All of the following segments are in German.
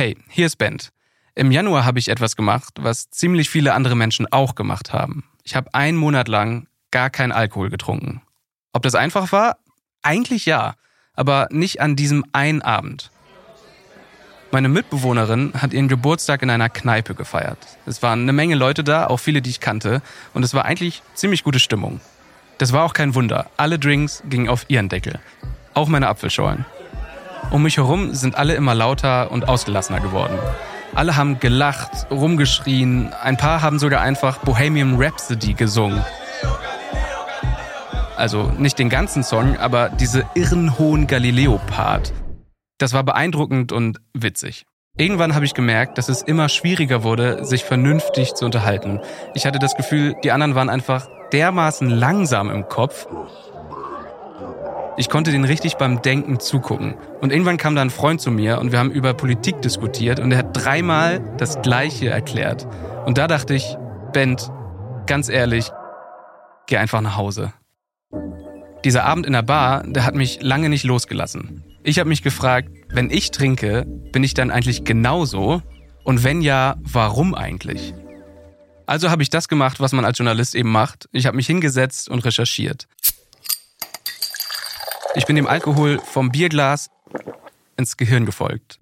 Hey, hier ist Bent. Im Januar habe ich etwas gemacht, was ziemlich viele andere Menschen auch gemacht haben. Ich habe einen Monat lang gar keinen Alkohol getrunken. Ob das einfach war? Eigentlich ja, aber nicht an diesem einen Abend. Meine Mitbewohnerin hat ihren Geburtstag in einer Kneipe gefeiert. Es waren eine Menge Leute da, auch viele, die ich kannte, und es war eigentlich ziemlich gute Stimmung. Das war auch kein Wunder. Alle Drinks gingen auf ihren Deckel. Auch meine Apfelschorlen. Um mich herum sind alle immer lauter und ausgelassener geworden. Alle haben gelacht, rumgeschrien, ein paar haben sogar einfach Bohemian Rhapsody gesungen. Also nicht den ganzen Song, aber diese irren hohen Galileo-Part. Das war beeindruckend und witzig. Irgendwann habe ich gemerkt, dass es immer schwieriger wurde, sich vernünftig zu unterhalten. Ich hatte das Gefühl, die anderen waren einfach dermaßen langsam im Kopf. Ich konnte denen richtig beim Denken zugucken. Und irgendwann kam da ein Freund zu mir und wir haben über Politik diskutiert und er hat dreimal das Gleiche erklärt. Und da dachte ich, Bent, ganz ehrlich, geh einfach nach Hause. Dieser Abend in der Bar, der hat mich lange nicht losgelassen. Ich habe mich gefragt, wenn ich trinke, bin ich dann eigentlich genauso? Und wenn ja, warum eigentlich? Also habe ich das gemacht, was man als Journalist eben macht. Ich habe mich hingesetzt und recherchiert. Ich bin dem Alkohol vom Bierglas ins Gehirn gefolgt.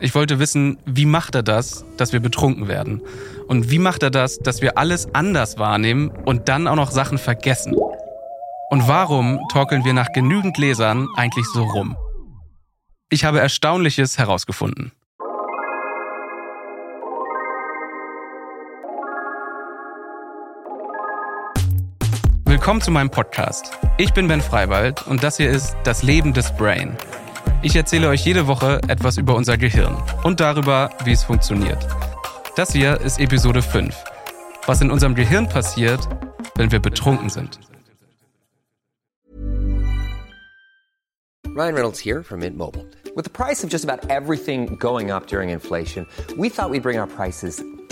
Ich wollte wissen, wie macht er das, dass wir betrunken werden? Und wie macht er das, dass wir alles anders wahrnehmen und dann auch noch Sachen vergessen? Und warum torkeln wir nach genügend Lesern eigentlich so rum? Ich habe Erstaunliches herausgefunden. Willkommen zu meinem Podcast. Ich bin Ben Freiwald und das hier ist Das Leben des Brain. Ich erzähle euch jede Woche etwas über unser Gehirn und darüber, wie es funktioniert. Das hier ist Episode 5. Was in unserem Gehirn passiert, wenn wir betrunken sind. Ryan Reynolds here from Mint Mobile. With the price of just about everything going up during inflation, we thought we'd bring our prices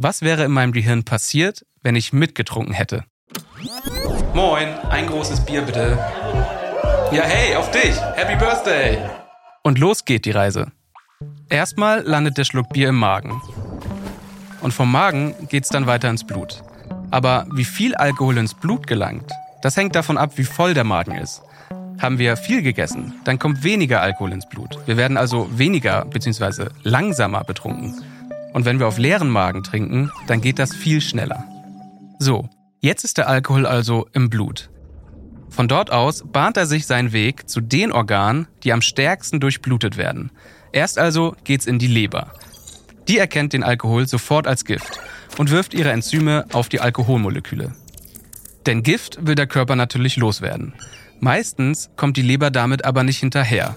Was wäre in meinem Gehirn passiert, wenn ich mitgetrunken hätte? Moin, ein großes Bier bitte. Ja, hey, auf dich. Happy Birthday. Und los geht die Reise. Erstmal landet der Schluck Bier im Magen. Und vom Magen geht's dann weiter ins Blut. Aber wie viel Alkohol ins Blut gelangt, das hängt davon ab, wie voll der Magen ist. Haben wir viel gegessen, dann kommt weniger Alkohol ins Blut. Wir werden also weniger bzw. langsamer betrunken. Und wenn wir auf leeren Magen trinken, dann geht das viel schneller. So, jetzt ist der Alkohol also im Blut. Von dort aus bahnt er sich seinen Weg zu den Organen, die am stärksten durchblutet werden. Erst also geht's in die Leber. Die erkennt den Alkohol sofort als Gift und wirft ihre Enzyme auf die Alkoholmoleküle. Denn Gift will der Körper natürlich loswerden. Meistens kommt die Leber damit aber nicht hinterher.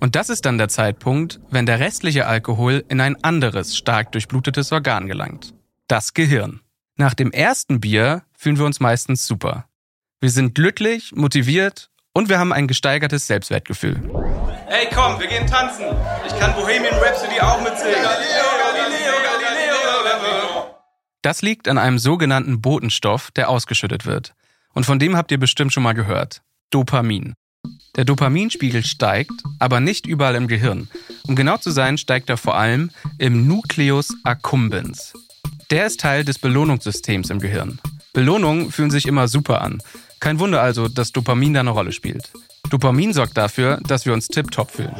Und das ist dann der Zeitpunkt, wenn der restliche Alkohol in ein anderes, stark durchblutetes Organ gelangt. Das Gehirn. Nach dem ersten Bier fühlen wir uns meistens super. Wir sind glücklich, motiviert und wir haben ein gesteigertes Selbstwertgefühl. Hey komm, wir gehen tanzen. Ich kann Bohemian Rhapsody auch mitsingen. Galileo, Galileo, Galileo. Das liegt an einem sogenannten Botenstoff, der ausgeschüttet wird. Und von dem habt ihr bestimmt schon mal gehört. Dopamin. Der Dopaminspiegel steigt, aber nicht überall im Gehirn. Um genau zu sein, steigt er vor allem im Nucleus accumbens. Der ist Teil des Belohnungssystems im Gehirn. Belohnungen fühlen sich immer super an. Kein Wunder also, dass Dopamin da eine Rolle spielt. Dopamin sorgt dafür, dass wir uns tiptop fühlen.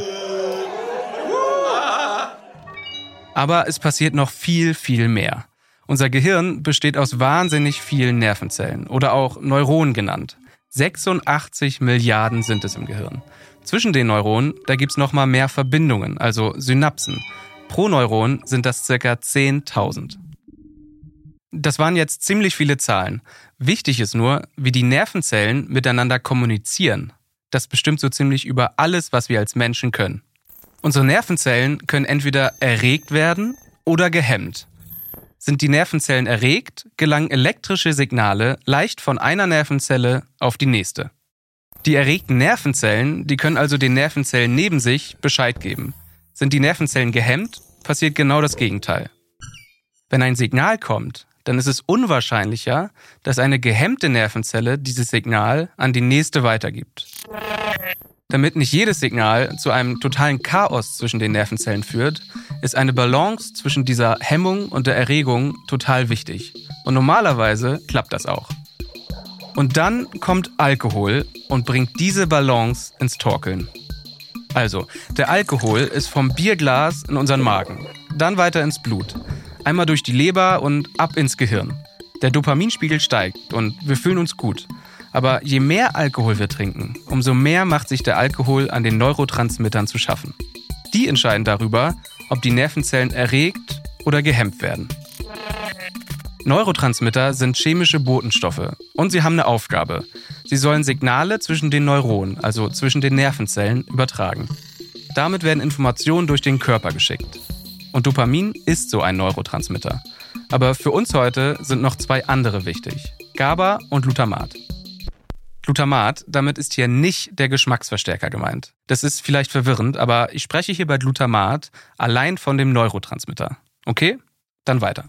Aber es passiert noch viel, viel mehr. Unser Gehirn besteht aus wahnsinnig vielen Nervenzellen oder auch Neuronen genannt. 86 Milliarden sind es im Gehirn. Zwischen den Neuronen, da gibt's noch mal mehr Verbindungen, also Synapsen. Pro Neuron sind das circa 10.000. Das waren jetzt ziemlich viele Zahlen. Wichtig ist nur, wie die Nervenzellen miteinander kommunizieren. Das bestimmt so ziemlich über alles, was wir als Menschen können. Unsere Nervenzellen können entweder erregt werden oder gehemmt. Sind die Nervenzellen erregt, gelangen elektrische Signale leicht von einer Nervenzelle auf die nächste. Die erregten Nervenzellen, die können also den Nervenzellen neben sich Bescheid geben. Sind die Nervenzellen gehemmt, passiert genau das Gegenteil. Wenn ein Signal kommt, dann ist es unwahrscheinlicher, dass eine gehemmte Nervenzelle dieses Signal an die nächste weitergibt. Damit nicht jedes Signal zu einem totalen Chaos zwischen den Nervenzellen führt, ist eine Balance zwischen dieser Hemmung und der Erregung total wichtig. Und normalerweise klappt das auch. Und dann kommt Alkohol und bringt diese Balance ins Torkeln. Also, der Alkohol ist vom Bierglas in unseren Magen, dann weiter ins Blut, einmal durch die Leber und ab ins Gehirn. Der Dopaminspiegel steigt und wir fühlen uns gut. Aber je mehr Alkohol wir trinken, umso mehr macht sich der Alkohol an den Neurotransmittern zu schaffen. Die entscheiden darüber, ob die Nervenzellen erregt oder gehemmt werden. Neurotransmitter sind chemische Botenstoffe und sie haben eine Aufgabe. Sie sollen Signale zwischen den Neuronen, also zwischen den Nervenzellen, übertragen. Damit werden Informationen durch den Körper geschickt. Und Dopamin ist so ein Neurotransmitter. Aber für uns heute sind noch zwei andere wichtig. GABA und Glutamat. Glutamat, damit ist hier nicht der Geschmacksverstärker gemeint. Das ist vielleicht verwirrend, aber ich spreche hier bei Glutamat allein von dem Neurotransmitter. Okay? Dann weiter.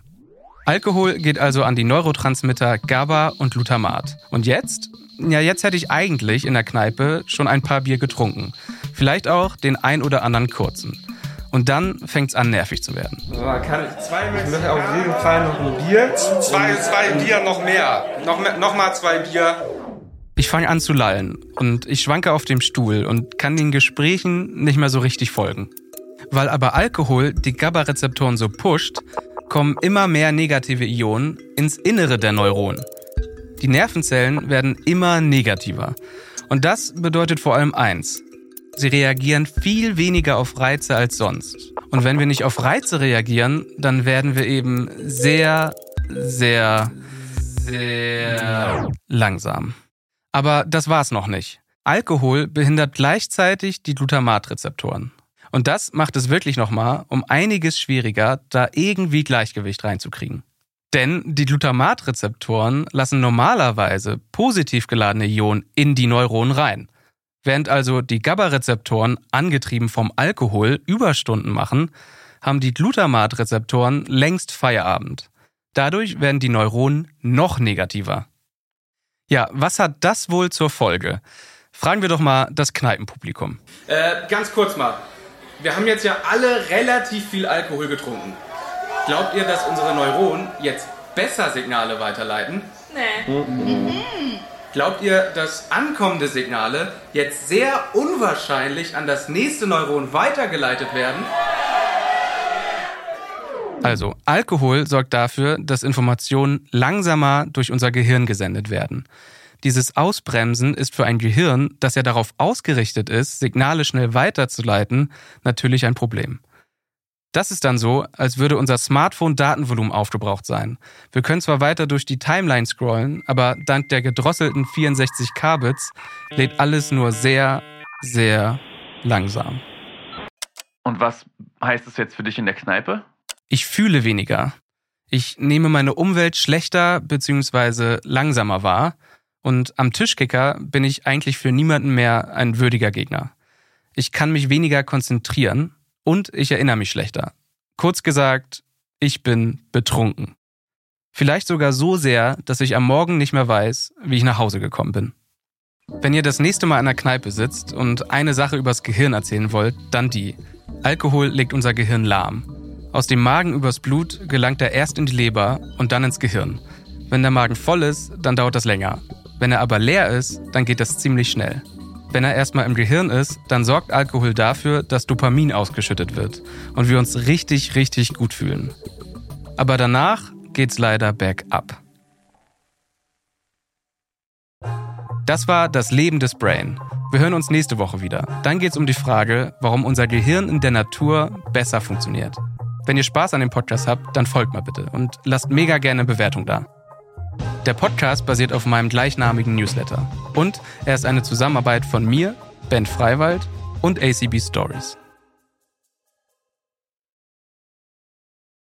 Alkohol geht also an die Neurotransmitter GABA und Glutamat. Und jetzt? Ja, jetzt hätte ich eigentlich in der Kneipe schon ein paar Bier getrunken. Vielleicht auch den ein oder anderen kurzen. Und dann fängt es an, nervig zu werden. Aber kann ich, zwei ich möchte auf jeden Fall noch ein Bier. Zwei, zwei Bier, noch mehr. Noch, mehr, noch mal zwei Bier. Ich fange an zu lallen und ich schwanke auf dem Stuhl und kann den Gesprächen nicht mehr so richtig folgen. Weil aber Alkohol die GABA-Rezeptoren so pusht, kommen immer mehr negative Ionen ins Innere der Neuronen. Die Nervenzellen werden immer negativer. Und das bedeutet vor allem eins. Sie reagieren viel weniger auf Reize als sonst. Und wenn wir nicht auf Reize reagieren, dann werden wir eben sehr, sehr, sehr langsam. Aber das war's noch nicht. Alkohol behindert gleichzeitig die Glutamatrezeptoren. Und das macht es wirklich nochmal um einiges schwieriger, da irgendwie Gleichgewicht reinzukriegen. Denn die Glutamatrezeptoren lassen normalerweise positiv geladene Ionen in die Neuronen rein. Während also die GABA-Rezeptoren, angetrieben vom Alkohol, Überstunden machen, haben die Glutamatrezeptoren längst Feierabend. Dadurch werden die Neuronen noch negativer. Ja, was hat das wohl zur Folge? Fragen wir doch mal das Kneipenpublikum. Äh, ganz kurz mal wir haben jetzt ja alle relativ viel Alkohol getrunken. Glaubt ihr, dass unsere Neuronen jetzt besser Signale weiterleiten? Nee. Mhm. Glaubt ihr, dass ankommende Signale jetzt sehr unwahrscheinlich an das nächste Neuron weitergeleitet werden? Also, Alkohol sorgt dafür, dass Informationen langsamer durch unser Gehirn gesendet werden. Dieses Ausbremsen ist für ein Gehirn, das ja darauf ausgerichtet ist, Signale schnell weiterzuleiten, natürlich ein Problem. Das ist dann so, als würde unser Smartphone Datenvolumen aufgebraucht sein. Wir können zwar weiter durch die Timeline scrollen, aber dank der gedrosselten 64 Kbits lädt alles nur sehr, sehr langsam. Und was heißt es jetzt für dich in der Kneipe? Ich fühle weniger. Ich nehme meine Umwelt schlechter bzw. langsamer wahr und am Tischkicker bin ich eigentlich für niemanden mehr ein würdiger Gegner. Ich kann mich weniger konzentrieren und ich erinnere mich schlechter. Kurz gesagt, ich bin betrunken. Vielleicht sogar so sehr, dass ich am Morgen nicht mehr weiß, wie ich nach Hause gekommen bin. Wenn ihr das nächste Mal an der Kneipe sitzt und eine Sache übers Gehirn erzählen wollt, dann die. Alkohol legt unser Gehirn lahm. Aus dem Magen übers Blut gelangt er erst in die Leber und dann ins Gehirn. Wenn der Magen voll ist, dann dauert das länger. Wenn er aber leer ist, dann geht das ziemlich schnell. Wenn er erstmal im Gehirn ist, dann sorgt Alkohol dafür, dass Dopamin ausgeschüttet wird und wir uns richtig, richtig gut fühlen. Aber danach geht's leider bergab. Das war das Leben des Brain. Wir hören uns nächste Woche wieder. Dann geht's um die Frage, warum unser Gehirn in der Natur besser funktioniert. Wenn ihr Spaß an dem Podcast habt, dann folgt mal bitte und lasst mega gerne eine Bewertung da. Der Podcast basiert auf meinem gleichnamigen Newsletter. Und er ist eine Zusammenarbeit von mir, Ben Freiwald und ACB Stories.